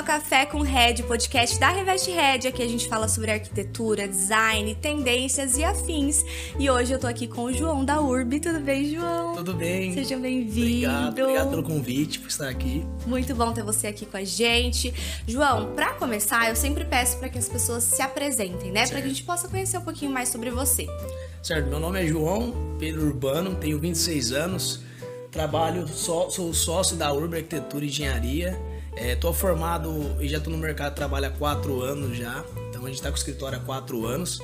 ao Café com Red, podcast da Reveste Red. Aqui a gente fala sobre arquitetura, design, tendências e afins. E hoje eu tô aqui com o João da Urb. Tudo bem, João? Tudo bem. Seja bem-vindo. Obrigado, obrigado pelo convite, por estar aqui. Muito bom ter você aqui com a gente. João, para começar, eu sempre peço para que as pessoas se apresentem, né? Para que a gente possa conhecer um pouquinho mais sobre você. Certo, meu nome é João Pedro Urbano, tenho 26 anos, trabalho, sou, sou sócio da Urb Arquitetura e Engenharia Estou é, formado e já estou no mercado de trabalho há quatro anos já. Então a gente está com o escritório há quatro anos.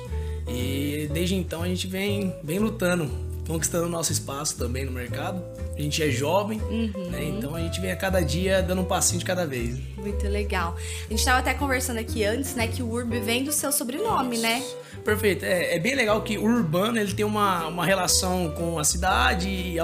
E desde então a gente vem, vem lutando, conquistando nosso espaço também no mercado. A gente é jovem, uhum. né? Então a gente vem a cada dia dando um passinho de cada vez. Muito legal. A gente estava até conversando aqui antes, né? Que o Urb vem do seu sobrenome, né? Perfeito. É, é, bem legal que o urbano ele tem uma, uma relação com a cidade e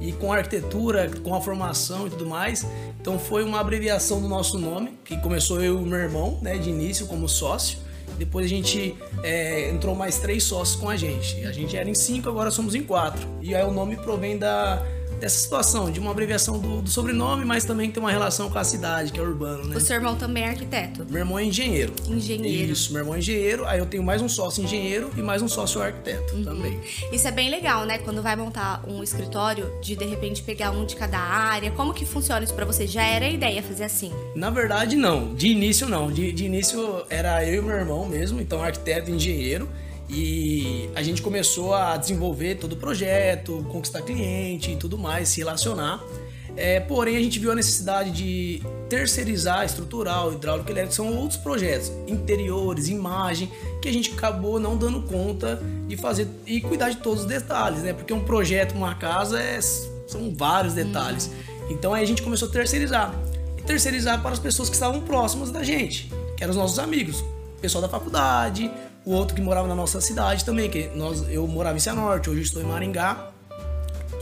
e com a arquitetura, com a formação e tudo mais. Então foi uma abreviação do nosso nome, que começou eu e meu irmão, né, de início como sócio. Depois a gente é, entrou mais três sócios com a gente. A gente era em cinco, agora somos em quatro. E aí o nome provém da, dessa situação, de uma abreviação do, do, sobrenome, mas também tem uma relação com a cidade, que é urbano, né? O seu irmão também é arquiteto? Meu irmão é engenheiro. Engenheiro. Isso, meu irmão é engenheiro, aí eu tenho mais um sócio engenheiro e mais um sócio arquiteto uhum. também. Isso é bem legal, né? Quando vai montar um escritório, de de repente pegar um de cada área. Como que funciona isso para você? Já era a ideia fazer assim? Na verdade, não. De início, não. De, de início era eu e meu irmão mesmo, então arquiteto e engenheiro. E a gente começou a desenvolver todo o projeto, conquistar cliente e tudo mais, se relacionar. É, porém, a gente viu a necessidade de terceirizar estrutural, hidráulico, elétrico, são outros projetos, interiores, imagem, que a gente acabou não dando conta de fazer e cuidar de todos os detalhes, né? Porque um projeto, uma casa, é, são vários detalhes. Uhum. Então aí a gente começou a terceirizar. E terceirizar para as pessoas que estavam próximas da gente, que eram os nossos amigos, pessoal da faculdade, o outro que morava na nossa cidade também, que nós, eu morava em Cianorte, hoje estou em Maringá.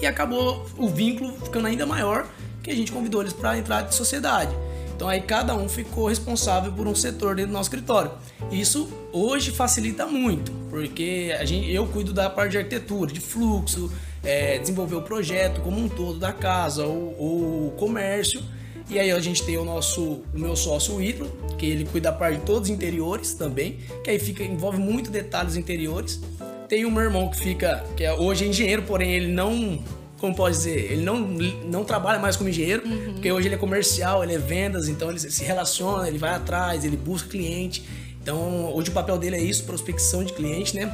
E acabou o vínculo ficando ainda maior, que a gente convidou eles para entrar de sociedade. Então aí cada um ficou responsável por um setor dentro do nosso escritório. Isso hoje facilita muito, porque a gente, eu cuido da parte de arquitetura, de fluxo, é, desenvolver o projeto como um todo da casa ou o comércio e aí a gente tem o nosso, o meu sócio o Hidro, que ele cuida da parte de todos os interiores também, que aí fica envolve muito detalhes interiores. Tem o meu irmão que fica, que é, hoje é engenheiro, porém ele não, como pode dizer, ele não, não trabalha mais como engenheiro, uhum. porque hoje ele é comercial, ele é vendas, então ele se relaciona, ele vai atrás, ele busca cliente. Então, hoje o papel dele é isso, prospecção de cliente, né?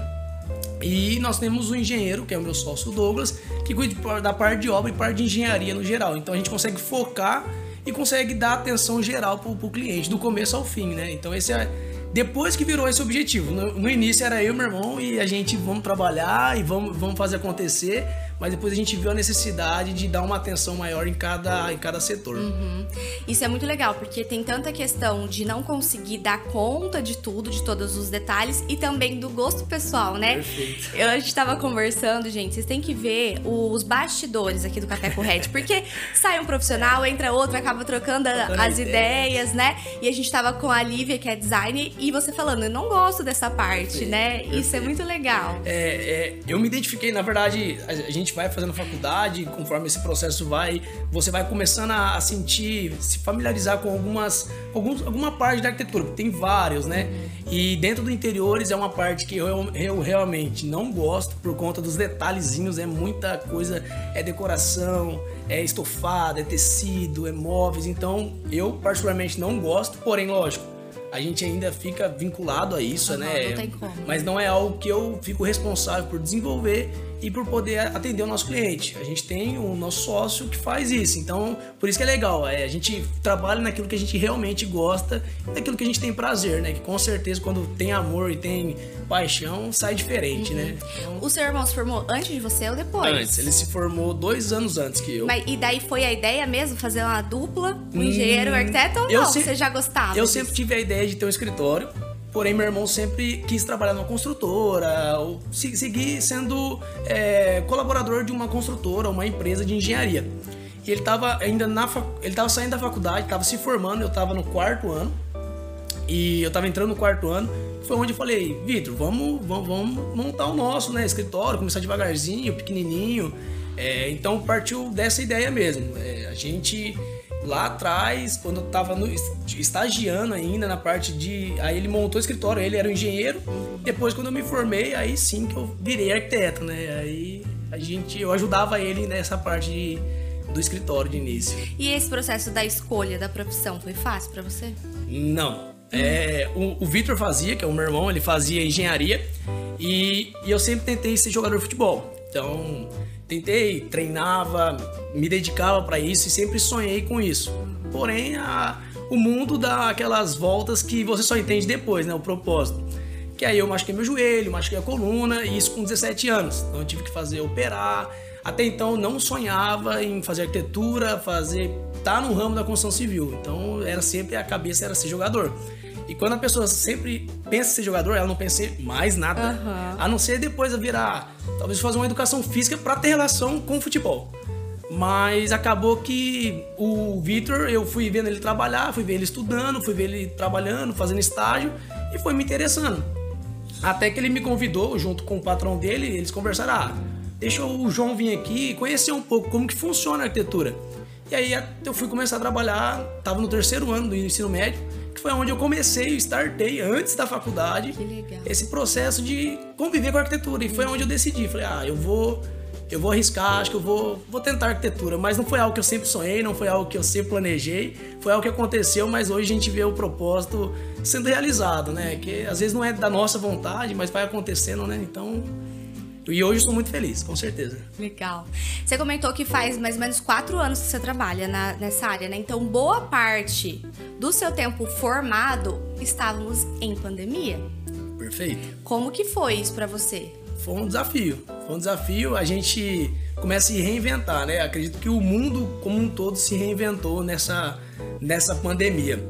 E nós temos o engenheiro, que é o meu sócio Douglas, que cuida da parte de obra e parte de engenharia no geral. Então a gente consegue focar e consegue dar atenção geral para o cliente, do começo ao fim, né? Então esse é depois que virou esse objetivo. No, no, início era eu meu irmão e a gente vamos trabalhar e vamos, vamos fazer acontecer mas depois a gente viu a necessidade de dar uma atenção maior em cada, em cada setor. Uhum. Isso é muito legal, porque tem tanta questão de não conseguir dar conta de tudo, de todos os detalhes, e também do gosto pessoal, né? Perfeito. Eu, a gente tava conversando, gente, vocês têm que ver os bastidores aqui do Café com Red, porque sai um profissional, entra outro, acaba trocando as ideias, né? E a gente tava com a Lívia, que é designer, e você falando, eu não gosto dessa parte, Sim, né? Perfeito. Isso é muito legal. É, é, eu me identifiquei, na verdade, a gente gente vai fazendo faculdade, conforme esse processo vai, você vai começando a, sentir, se familiarizar com algumas, alguns, alguma parte da arquitetura, tem vários, né? E dentro do interiores é uma parte que eu, eu realmente não gosto por conta dos detalhezinhos, é muita coisa, é decoração, é estofado, é tecido, é móveis, então eu particularmente não gosto, porém, lógico, a gente ainda fica vinculado a isso, né? Não tem como. Mas não é algo que eu fico responsável por desenvolver e por poder atender o nosso cliente. A gente tem o nosso sócio que faz isso. Então, por isso que é legal. É, a gente trabalha naquilo que a gente realmente gosta e naquilo que a gente tem prazer, né? Que com certeza quando tem amor e tem paixão, sai diferente, né? uhum. né? Então, o seu irmão se formou antes de você ou depois? Antes. Ele se formou dois anos antes que eu. Mas, e daí foi a ideia mesmo, fazer uma dupla, um hum, engenheiro um arquiteto ou não? Sempre, você já gostava? Eu disso? sempre tive a ideia de ter um escritório. Porém, meu irmão sempre quis trabalhar numa construtora, ou seguir sendo é, colaborador de uma construtora, uma empresa de engenharia. E ele estava ainda na ele estava saindo da faculdade, estava se formando, eu estava no quarto ano. E eu estava entrando no quarto ano, foi onde eu falei, Vitor, vamos, vamos, vamos, montar o nosso, né, escritório, começar devagarzinho, pequenininho. É, então partiu dessa ideia mesmo. É, a gente lá atrás, quando eu tava no, estagiando ainda na parte de. Aí ele montou o escritório, ele era um engenheiro. Depois, quando eu me formei, aí sim que eu virei arquiteto, né? Aí a gente, eu ajudava ele nessa parte de, do escritório de início. E esse processo da escolha da profissão foi fácil para você? Não. É, o, o Vitor fazia, que é o meu irmão, ele fazia engenharia e, e eu sempre tentei ser jogador de futebol. Então, tentei, treinava, me dedicava para isso e sempre sonhei com isso. Porém, a, o mundo dá aquelas voltas que você só entende depois, né? O propósito. Que aí eu machuquei meu joelho, machuquei a coluna, e isso com 17 anos. Então eu tive que fazer operar. Até então não sonhava em fazer arquitetura, fazer. tá no ramo da construção civil. Então era sempre a cabeça era ser jogador. E quando a pessoa sempre pensa em ser jogador, ela não pensa em mais nada. Uhum. A não ser depois virar, talvez fazer uma educação física para ter relação com o futebol. Mas acabou que o Vitor, eu fui vendo ele trabalhar, fui ver ele estudando, fui ver ele trabalhando, fazendo estágio e foi me interessando. Até que ele me convidou, junto com o patrão dele, eles conversaram: ah, deixa o João vir aqui e conhecer um pouco como que funciona a arquitetura. E aí eu fui começar a trabalhar, estava no terceiro ano do ensino médio, foi onde eu comecei, startei antes da faculdade, esse processo de conviver com a arquitetura. E foi onde eu decidi, falei, ah, eu vou eu vou arriscar, acho que eu vou, vou tentar arquitetura. Mas não foi algo que eu sempre sonhei, não foi algo que eu sempre planejei, foi algo que aconteceu, mas hoje a gente vê o propósito sendo realizado, né? Que às vezes não é da nossa vontade, mas vai acontecendo, né? Então. E hoje estou muito feliz, com certeza. Legal. Você comentou que faz mais ou menos quatro anos que você trabalha na, nessa área, né? Então, boa parte do seu tempo formado estávamos em pandemia. Perfeito. Como que foi isso para você? Foi um desafio. Foi um desafio. A gente começa a se reinventar, né? Acredito que o mundo como um todo se reinventou nessa, nessa pandemia.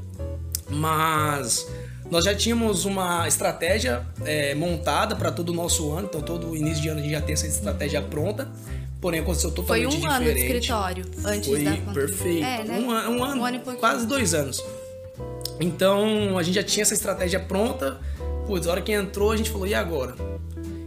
Mas nós já tínhamos uma estratégia é, montada para todo o nosso ano, então todo início de ano a gente já tem essa estratégia pronta. Porém, aconteceu totalmente diferente. Foi um diferente. ano de escritório antes Foi da pandemia. perfeito. É, né? um, um, ano, um ano quase dois anos. Então, a gente já tinha essa estratégia pronta. Putz, a hora que entrou, a gente falou, e agora?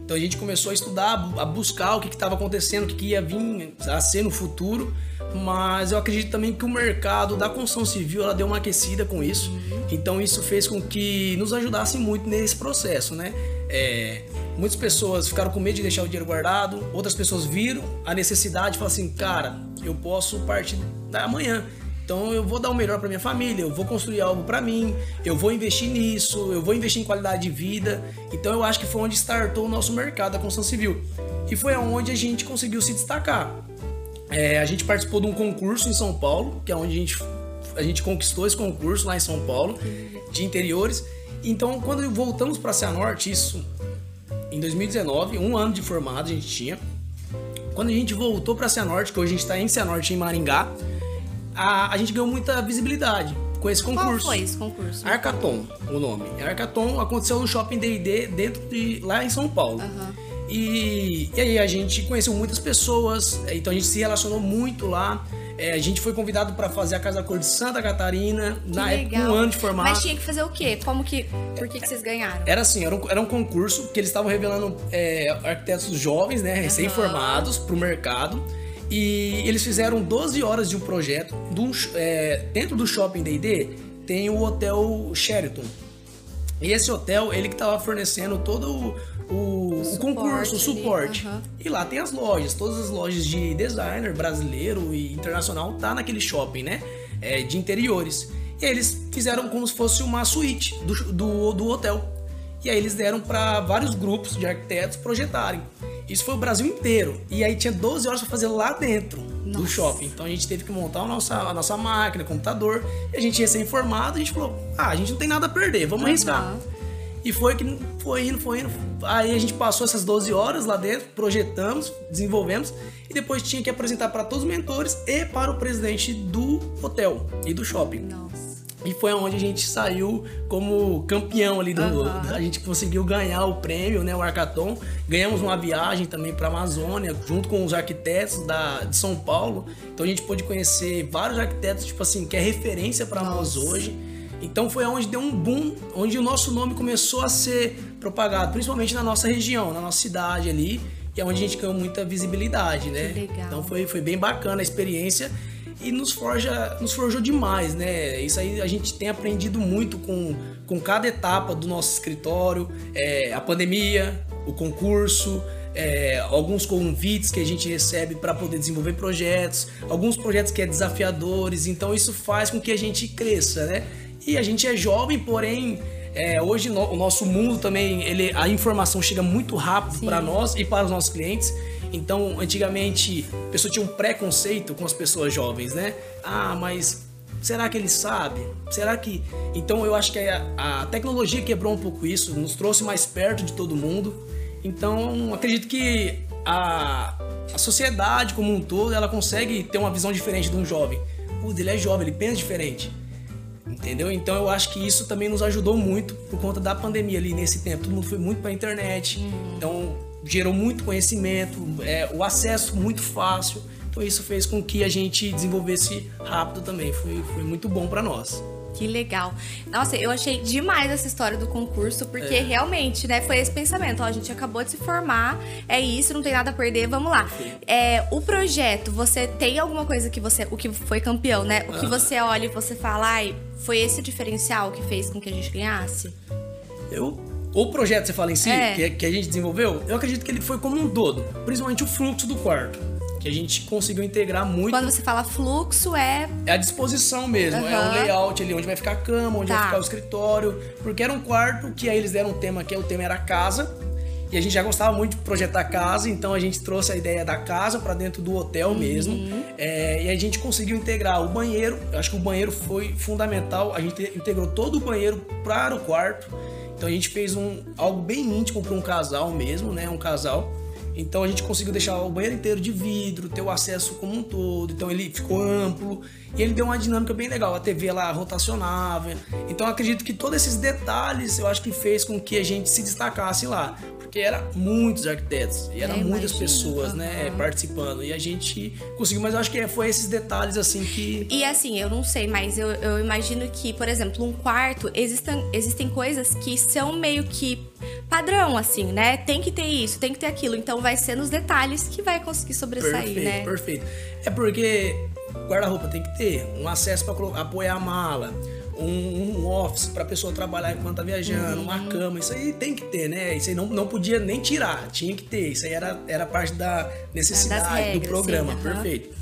Então a gente começou a estudar, a buscar o que estava acontecendo, o que, que ia vir a ser no futuro. Mas eu acredito também que o mercado da construção civil ela deu uma aquecida com isso. Então isso fez com que nos ajudasse muito nesse processo, né? É, muitas pessoas ficaram com medo de deixar o dinheiro guardado, outras pessoas viram a necessidade e falaram assim, cara, eu posso partir da amanhã. Então eu vou dar o melhor para minha família, eu vou construir algo para mim, eu vou investir nisso, eu vou investir em qualidade de vida. Então eu acho que foi onde startou o nosso mercado da construção civil. E foi onde a gente conseguiu se destacar. É, a gente participou de um concurso em São Paulo, que é onde a gente, a gente conquistou esse concurso lá em São Paulo, de interiores. Então, quando voltamos para a Cianorte, isso em 2019, um ano de formado a gente tinha. Quando a gente voltou para a Cianorte, que hoje a gente está em Cianorte, em Maringá, a, a gente ganhou muita visibilidade com esse concurso. Qual foi esse concurso? Arcaton, o nome. Arcaton aconteceu no Shopping D&D dentro de lá em São Paulo. Uhum. E, e aí a gente conheceu muitas pessoas, então a gente se relacionou muito lá. É, a gente foi convidado para fazer a Casa Cor de Santa Catarina, que na época, um ano de formato. Mas tinha que fazer o quê? Como que. Por que, que vocês ganharam? Era assim, era um, era um concurso que eles estavam revelando é, arquitetos jovens, né, recém-formados, para o mercado. E eles fizeram 12 horas de um projeto. Do, é, dentro do shopping D&D tem o hotel Sheraton. E esse hotel, ele que estava fornecendo todo o, o, o, o concurso, o suporte. Uhum. E lá tem as lojas, todas as lojas de designer brasileiro e internacional tá naquele shopping, né? É, de interiores. E aí eles fizeram como se fosse uma suíte do, do, do hotel. E aí eles deram para vários grupos de arquitetos projetarem. Isso foi o Brasil inteiro. E aí tinha 12 horas para fazer lá dentro nossa. do shopping. Então a gente teve que montar a nossa, a nossa máquina, computador. E a gente ia ser informado. A gente falou: ah, a gente não tem nada a perder, vamos uhum. arriscar. E foi que foi indo, foi indo. Aí a gente passou essas 12 horas lá dentro, projetamos, desenvolvemos e depois tinha que apresentar para todos os mentores e para o presidente do hotel e do shopping. Nossa. E foi onde a gente saiu como campeão ali do. Uhum. A gente conseguiu ganhar o prêmio, né? O Arcaton. Ganhamos uma viagem também para a Amazônia, junto com os arquitetos da, de São Paulo. Então a gente pôde conhecer vários arquitetos, tipo assim, que é referência para nós hoje. Então foi onde deu um boom, onde o nosso nome começou a ser propagado, principalmente na nossa região, na nossa cidade ali, que é onde a gente ganhou muita visibilidade, né? Que legal. Então foi, foi bem bacana a experiência. e nos forja, nos forjou demais, né? Isso aí a gente tem aprendido muito com, com cada etapa do nosso escritório, é, a pandemia, o concurso, é, alguns convites que a gente recebe para poder desenvolver projetos, alguns projetos que é desafiadores, então isso faz com que a gente cresça, né? E a gente é jovem, porém é, hoje no, o nosso mundo também, ele, a informação chega muito rápido para nós e para os nossos clientes. Então, antigamente, a pessoa tinha um preconceito com as pessoas jovens, né? Ah, mas será que ele sabe? Será que. Então, eu acho que a, a tecnologia quebrou um pouco isso, nos trouxe mais perto de todo mundo. Então, acredito que a, a sociedade como um todo, ela consegue ter uma visão diferente de um jovem. Putz, ele é jovem, ele pensa diferente. Entendeu? Então eu acho que isso também nos ajudou muito por conta da pandemia ali nesse tempo. Todo mundo foi muito para a internet. Uhum. Então gerou muito conhecimento, é, o acesso muito fácil. Então isso fez com que a gente desenvolvesse rápido também. Foi, foi muito bom para nós. Que legal. Nossa, eu achei demais essa história do concurso, porque é. realmente, né, foi esse pensamento. Ó, a gente acabou de se formar, é isso, não tem nada a perder, vamos lá. É, o projeto, você tem alguma coisa que você. O que foi campeão, né? O que você olha e você fala, ai, foi esse diferencial que fez com que a gente ganhasse? Eu o projeto você fala em si, é. que, que, a gente desenvolveu, eu acredito que ele foi como um todo, principalmente o fluxo do quarto. Que a gente conseguiu integrar muito. Quando você fala fluxo, é. É a disposição mesmo, uhum. é o layout ali, onde vai ficar a cama, onde tá. vai ficar o escritório. Porque era um quarto que aí eles deram um tema que é o tema era casa. E a gente já gostava muito de projetar casa, então a gente trouxe a ideia da casa para dentro do hotel uhum. mesmo. É, e a gente conseguiu integrar o banheiro. Eu acho que o banheiro foi fundamental. A gente integrou todo o banheiro para o quarto. Então a gente fez um algo bem íntimo para um casal mesmo, né? Um casal. Então a gente conseguiu deixar o banheiro inteiro de vidro, ter o acesso como um todo. Então ele ficou amplo e ele deu uma dinâmica bem legal. A TV lá rotacionava. Então acredito que todos esses detalhes eu acho que fez com que a gente se destacasse lá porque era muitos arquitetos e eram é, muitas pessoas, uhum. né, participando. E a gente conseguiu, mas eu acho que foi esses detalhes assim que. E assim, eu não sei, mas eu, eu imagino que, por exemplo, um quarto, existem, existem coisas que são meio que padrão, assim, né? Tem que ter isso, tem que ter aquilo. Então vai ser nos detalhes que vai conseguir sobressair, perfeito, né? Perfeito. É porque guarda-roupa tem que ter um acesso para apoiar a mala um, um office para a pessoa trabalhar enquanto tá viajando, uhum. uma cama, isso aí tem que ter, né? Isso aí não, não podia nem tirar, tinha que ter. Isso aí era, era parte da necessidade regras, do programa, sim, uhum. perfeito.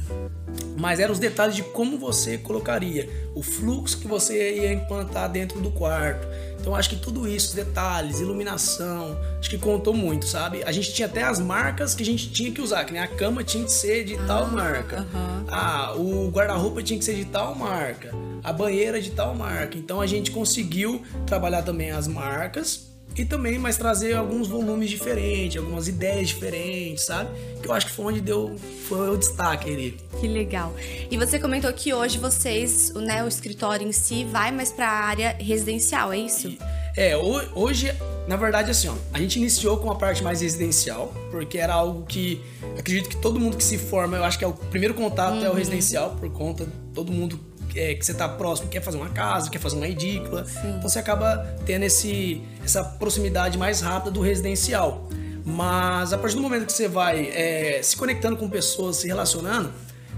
Mas eram os detalhes de como você colocaria, o fluxo que você ia implantar dentro do quarto. Então acho que tudo isso, detalhes, iluminação, acho que contou muito, sabe? A gente tinha até as marcas que a gente tinha que usar, que nem a cama tinha que ser de ah, tal marca. Uhum. Ah, o guarda-roupa tinha que ser de tal marca a banheira de tal marca. Então a gente conseguiu trabalhar também as marcas e também mais trazer alguns volumes diferentes, algumas ideias diferentes, sabe? Que eu acho que foi onde deu foi o destaque ali. Que legal. E você comentou que hoje vocês, né, o escritório em si vai mais para a área residencial, é isso? É, hoje, na verdade, assim, ó, a gente iniciou com a parte mais residencial, porque era algo que acredito que todo mundo que se forma, eu acho que é o primeiro contato uhum. é o residencial, por conta todo mundo é, que você está próximo quer fazer uma casa, quer fazer uma edícula. Sim. Então você acaba tendo esse, essa proximidade mais rápida do residencial. Mas a partir do momento que você vai é, se conectando com pessoas, se relacionando,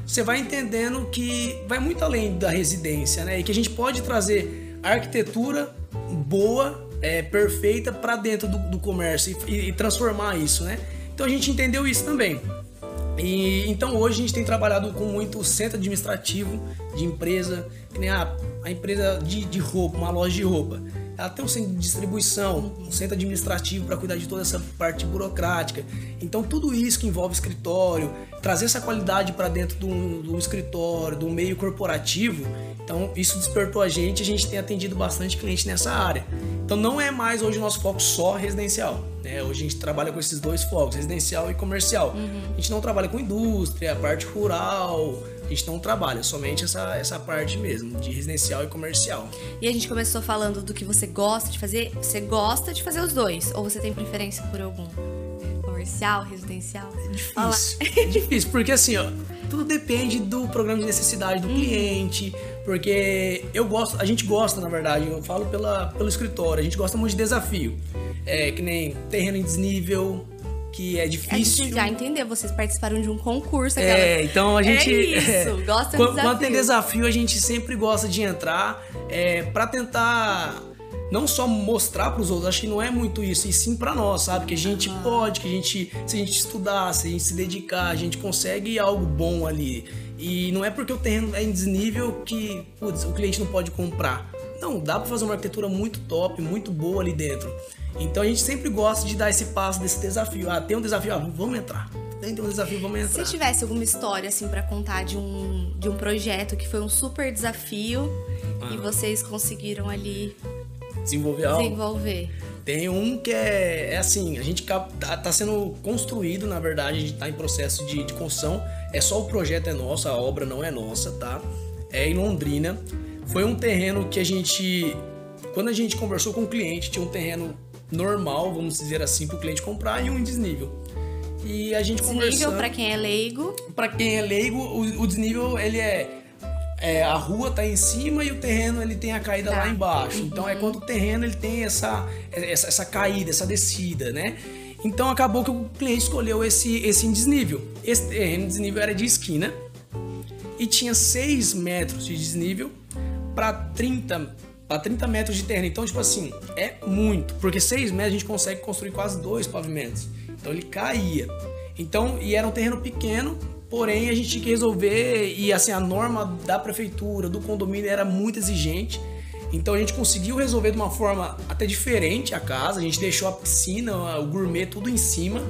você vai entendendo que vai muito além da residência, né? E que a gente pode trazer arquitetura boa, é, perfeita para dentro do, do comércio e, e, transformar isso, né? Então a gente entendeu isso também. E então hoje a gente tem trabalhado com muito centro administrativo de empresa, que nem a, a empresa de, de roupa, uma loja de roupa. Ela tem um centro de distribuição, um centro administrativo para cuidar de toda essa parte burocrática. Então tudo isso que envolve escritório, trazer essa qualidade para dentro do, do escritório, do meio corporativo, então isso despertou a gente, a gente tem atendido bastante cliente nessa área. Então não é mais hoje o nosso foco só residencial. Né? Hoje a gente trabalha com esses dois focos, residencial e comercial. Uhum. A gente não trabalha com indústria, parte rural, a gente não trabalha, somente essa, essa parte mesmo, de residencial e comercial. E a gente começou falando do que você gosta de fazer. Você gosta de fazer os dois? Ou você tem preferência por algum? Comercial, residencial? É difícil. É difícil, porque assim, ó, tudo depende do programa de necessidade do uhum. cliente. Porque eu gosto, a gente gosta, na verdade, eu falo pela, pelo escritório, a gente gosta muito de desafio. É, que nem terreno em desnível, que é A difícil. gente já entendeu, vocês participaram de um concurso. aquela- É, então a gente. É isso, gosta de quando, desafio. quando tem desafio, a gente sempre gosta de entrar é, para tentar não só mostrar para os outros, acho que não é muito isso, e sim para nós, sabe? Que a gente pode, que a gente, se a gente estudar, se a gente se dedicar, a gente consegue algo bom ali. E não é porque o terreno é em desnível que putz, o cliente não pode comprar. Não, dá para fazer uma arquitetura muito top, muito boa ali dentro. Então a gente sempre gosta de dar esse passo desse desafio. Ah, tem um desafio, ah, vamos entrar. Tem um desafio, vamos entrar. Se tivesse alguma história assim pra contar de um, de um projeto que foi um super desafio Ah. e vocês conseguiram ali desenvolver algo. desenvolver. Tem um que é, é assim, a gente tá, tá sendo construído, na verdade, a gente tá em processo de, de construção. É só o projeto é nosso, a obra não é nossa, tá? É em Londrina. Foi um terreno que a gente, quando a gente conversou com o cliente, tinha um terreno normal, vamos dizer assim, para o cliente comprar e um desnível. E a gente Desnível conversando. pra quem é leigo. Pra quem é leigo, o, o desnível ele é, é, a rua tá em cima e o terreno ele tem a caída Tá. lá embaixo. Então Uhum. é quando o terreno ele tem essa, essa essa caída, essa descida, né? Então acabou que o cliente escolheu esse esse desnível. Esse terreno desnível era de esquina e tinha 6 metros de desnível para 30 para 30 metros de terreno. Então, tipo assim, é muito, porque 6 metros a gente consegue construir quase dois pavimentos. Então ele caía. Então, e era um terreno pequeno, porém a gente tinha que resolver e assim a norma da prefeitura, do condomínio era muito exigente. Então a gente conseguiu resolver de uma forma até diferente a casa. A gente deixou a piscina, o gourmet tudo em cima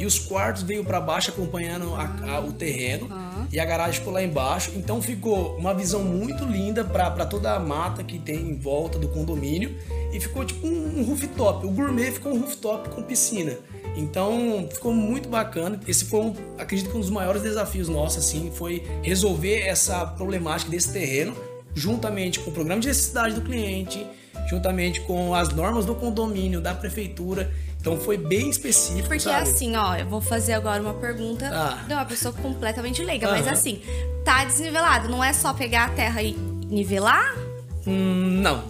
e os quartos veio para baixo acompanhando a- a- o terreno e a garagem ficou lá embaixo. Então ficou uma visão muito linda para toda a mata que tem em volta do condomínio e ficou tipo um, um rooftop. O gourmet ficou um rooftop com piscina. Então ficou muito bacana. Esse foi, um, acredito que um dos maiores desafios nossos assim foi resolver essa problemática desse terreno juntamente com o programa de necessidade do cliente, juntamente com as normas do condomínio, da prefeitura. Então foi bem específico, Porque sabe? assim, ó, eu vou fazer agora uma pergunta Ah. de uma pessoa completamente leiga, mas assim, tá desnivelado, não é só pegar a terra e nivelar? Hum, não.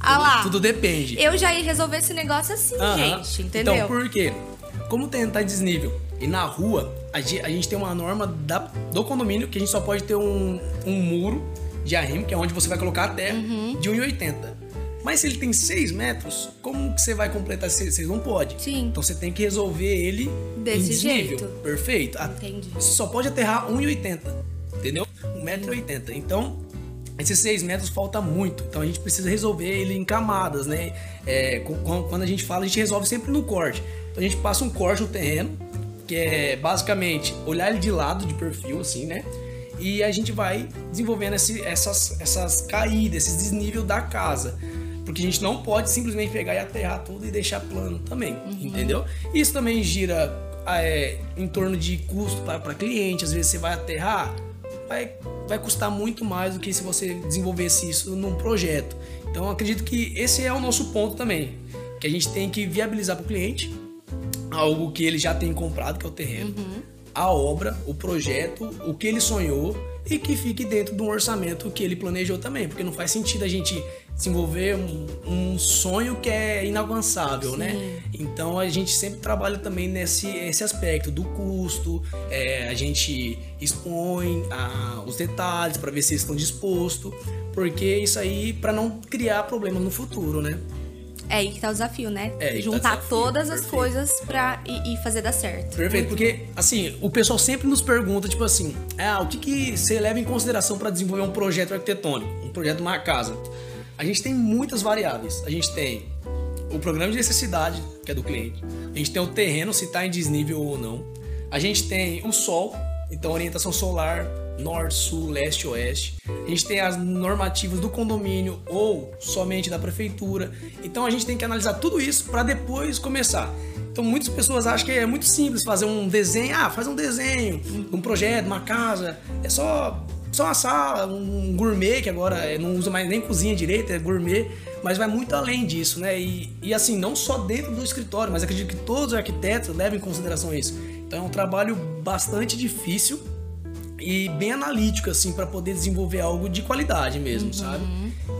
Ah lá. Tudo depende. Eu já ia resolver esse negócio assim, gente, entendeu? Então, por quê? Como terreno tá desnível e na rua, a gente tem uma norma da- do condomínio que a gente só pode ter um, um muro de arrimo, que é onde você vai colocar a terra, Uhum. de 1,80. Mas se ele tem 6 metros, como que você vai completar 6? Você não pode. Sim. Então você tem que resolver ele Desse jeito. Perfeito. A- Entendi. Você só pode aterrar 1,80. Entendeu? 1,80m. Então, esses 6 metros falta muito. Então a gente precisa resolver ele em camadas, né? É, quando a gente fala, a gente resolve sempre no corte. Então a gente passa um corte no terreno, que é basicamente olhar ele de lado, de perfil, assim, né? E a gente vai desenvolvendo esse- essas, essas caídas, esses desnível da casa. Porque a gente não pode simplesmente pegar e aterrar tudo e deixar plano também, entendeu? Isso também gira é, em torno de custo para cliente. Às vezes você vai aterrar, vai, vai custar muito mais do que se você desenvolvesse isso num projeto. Então eu acredito que esse é o nosso ponto também, que a gente tem que viabilizar para o cliente algo que ele já tem comprado, que é o terreno, a obra, o projeto, o que ele sonhou e que fique dentro de um orçamento que ele planejou também, porque não faz sentido a gente desenvolver um, um sonho que é inalcançável, né? Então a gente sempre trabalha também nesse esse aspecto do custo, é, a gente expõe a- os detalhes para ver se eles estão dispostos, porque isso aí para não criar problemas no futuro, né? É aí que tá o desafio, né? É tá Juntar desafio, todas as perfeito. coisas pra e, e fazer dar certo. Perfeito, porque assim, o pessoal sempre nos pergunta, tipo assim, ah, o que, que você leva em consideração para desenvolver um projeto arquitetônico, um projeto de uma casa? A gente tem muitas variáveis. A gente tem o programa de necessidade, que é do cliente. A gente tem o terreno, se está em desnível ou não. A gente tem o sol, então orientação solar, norte, sul, leste, oeste. A gente tem as normativas do condomínio ou somente da prefeitura. Então a gente tem que analisar tudo isso para depois começar. Então muitas pessoas acham que é muito simples fazer um desenho, ah, faz um desenho, um projeto, uma casa, é só só uma sala, um gourmet que agora é, não usa mais nem cozinha direito, é gourmet, mas vai muito além disso, né? E, e assim, não só dentro do escritório, mas acredito que todos os arquitetos levam em consideração isso. Então é um trabalho bastante difícil e bem analítico, assim, para poder desenvolver algo de qualidade mesmo, Uhum. sabe?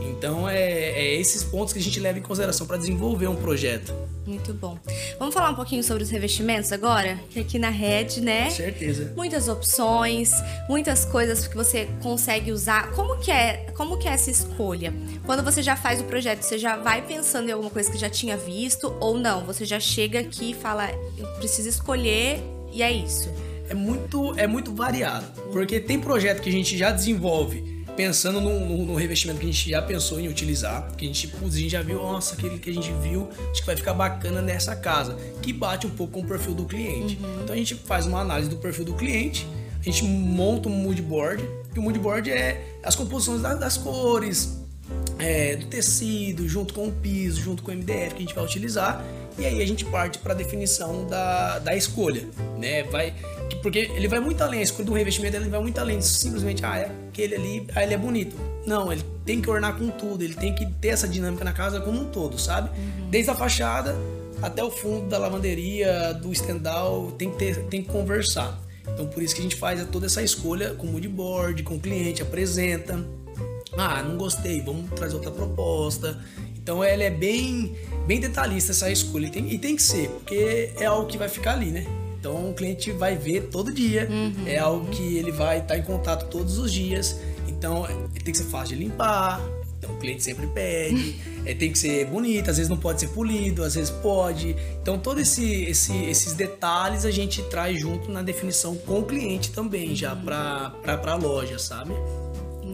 Então é, é esses pontos que a gente leva em consideração para desenvolver um projeto. Muito bom. Vamos falar um pouquinho sobre os revestimentos agora? Que aqui na Red, né? Com certeza. Muitas opções, muitas coisas que você consegue usar. Como que é, como que é essa escolha? Quando você já faz o projeto, você já vai pensando em alguma coisa que já tinha visto ou não? Você já chega aqui e fala, eu preciso escolher e é isso. É muito, é muito variado, porque tem projeto que a gente já desenvolve pensando no, no, no, revestimento que a gente já pensou em utilizar, que a gente, putz, a gente já viu, nossa, aquele que a gente viu, acho que vai ficar bacana nessa casa, que bate um pouco com o perfil do cliente. Uhum. Então a gente faz uma análise do perfil do cliente, a gente monta um mood board, e o mood board é as composições das, das cores, é, do tecido, junto com o piso, junto com o MDF que a gente vai utilizar, e aí a gente parte para a definição da, da escolha, né? Vai, porque ele vai muito além, a escolha do revestimento ele vai muito além, simplesmente, ah, é aquele ali, ah, ele é bonito. Não, ele tem que ornar com tudo, ele tem que ter essa dinâmica na casa como um todo, sabe? Uhum. Desde a fachada até o fundo da lavanderia, do estendal, tem que, ter, tem que conversar. Então por isso que a gente faz toda essa escolha com o mood board, com o cliente, apresenta. Ah, não gostei, vamos trazer outra proposta. Então ela é bem, bem detalhista essa escolha. E tem, e tem que ser, porque é algo que vai ficar ali, né? Então o cliente vai ver todo dia, uhum. é algo que ele vai estar em contato todos os dias. Então tem que ser fácil de limpar. Então o cliente sempre pede. é, tem que ser bonito, às vezes não pode ser polido, às vezes pode. Então todos esse, esse, esses detalhes a gente traz junto na definição com o cliente também, já para a loja, sabe?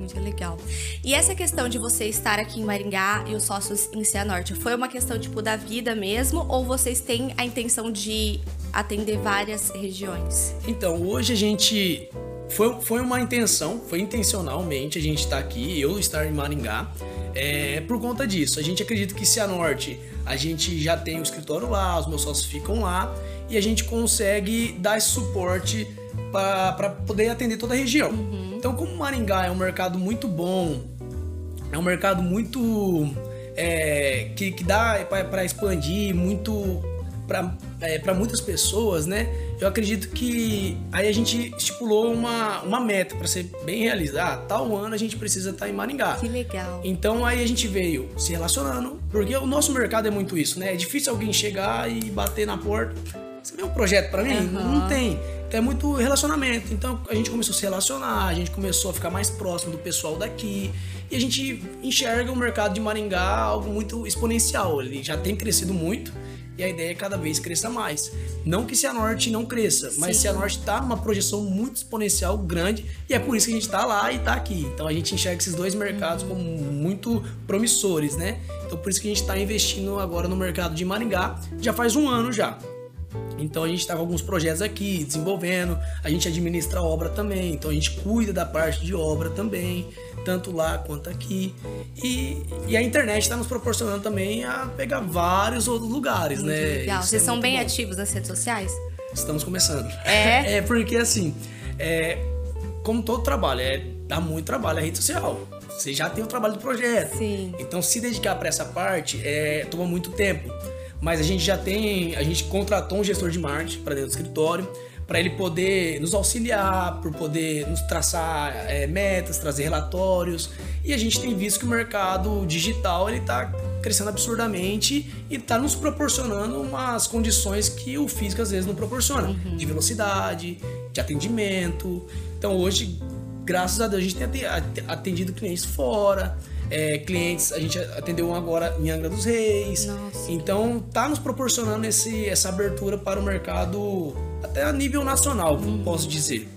Muito legal. E essa questão de você estar aqui em Maringá e os sócios em Cianorte, foi uma questão tipo da vida mesmo ou vocês têm a intenção de atender várias regiões? Então, hoje a gente foi, foi uma intenção, foi intencionalmente a gente estar aqui, eu estar em Maringá, é, por conta disso. A gente acredita que Cianorte, a gente já tem o escritório lá, os meus sócios ficam lá e a gente consegue dar esse suporte para poder atender toda a região. Uhum. Então, como Maringá é um mercado muito bom, é um mercado muito é, que, que dá para expandir, muito para é, muitas pessoas, né? Eu acredito que aí a gente estipulou uma, uma meta para ser bem realizada. Ah, tal ano a gente precisa estar tá em Maringá. Que legal. Então aí a gente veio se relacionando, porque o nosso mercado é muito isso, né? É difícil alguém chegar e bater na porta. Você vê um projeto para mim? Uhum. Não tem é muito relacionamento. Então a gente começou a se relacionar, a gente começou a ficar mais próximo do pessoal daqui e a gente enxerga o mercado de Maringá algo muito exponencial. Ele já tem crescido muito e a ideia é cada vez cresça mais. Não que Cianorte não cresça, mas Sim. Cianorte está numa projeção muito exponencial grande e é por isso que a gente está lá e está aqui. Então a gente enxerga esses dois mercados como muito promissores, né? Então por isso que a gente está investindo agora no mercado de Maringá já faz um ano já. Então a gente está com alguns projetos aqui desenvolvendo, a gente administra a obra também, então a gente cuida da parte de obra também, tanto lá quanto aqui. E, e a internet está nos proporcionando também a pegar vários outros lugares, muito né? Legal. Isso Vocês é são bem bom. ativos nas redes sociais? Estamos começando. É? é porque assim, é, como todo trabalho, é, dá muito trabalho a rede social. Você já tem o trabalho do projeto. Sim. Então se dedicar para essa parte é, toma muito tempo mas a gente já tem, a gente contratou um gestor de marketing para dentro do escritório, para ele poder nos auxiliar, por poder nos traçar é, metas, trazer relatórios. E a gente tem visto que o mercado digital ele está crescendo absurdamente e está nos proporcionando umas condições que o físico às vezes não proporciona, uhum. de velocidade, de atendimento. Então hoje, graças a Deus, a gente tem atendido clientes fora é, clientes, a gente atendeu um agora em Angra dos Reis. Nossa. Então tá nos proporcionando esse, essa abertura para o mercado até a nível nacional, uhum. posso dizer.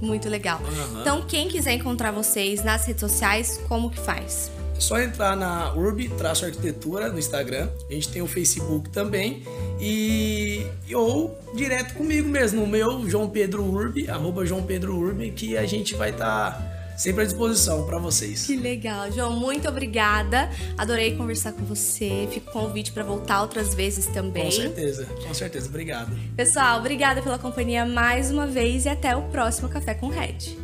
Muito legal. Uhum. Então, quem quiser encontrar vocês nas redes sociais, como que faz? É só entrar na Urb-Arquitetura no Instagram. A gente tem o Facebook também. E ou direto comigo mesmo, no meu João Pedro Urb, arroba João Pedro Urb, que a gente vai estar. Tá sempre à disposição para vocês. Que legal, João. Muito obrigada. Adorei conversar com você. Fico com convite para voltar outras vezes também. Com certeza, com certeza. Obrigado. Pessoal, obrigada pela companhia mais uma vez e até o próximo Café com Red.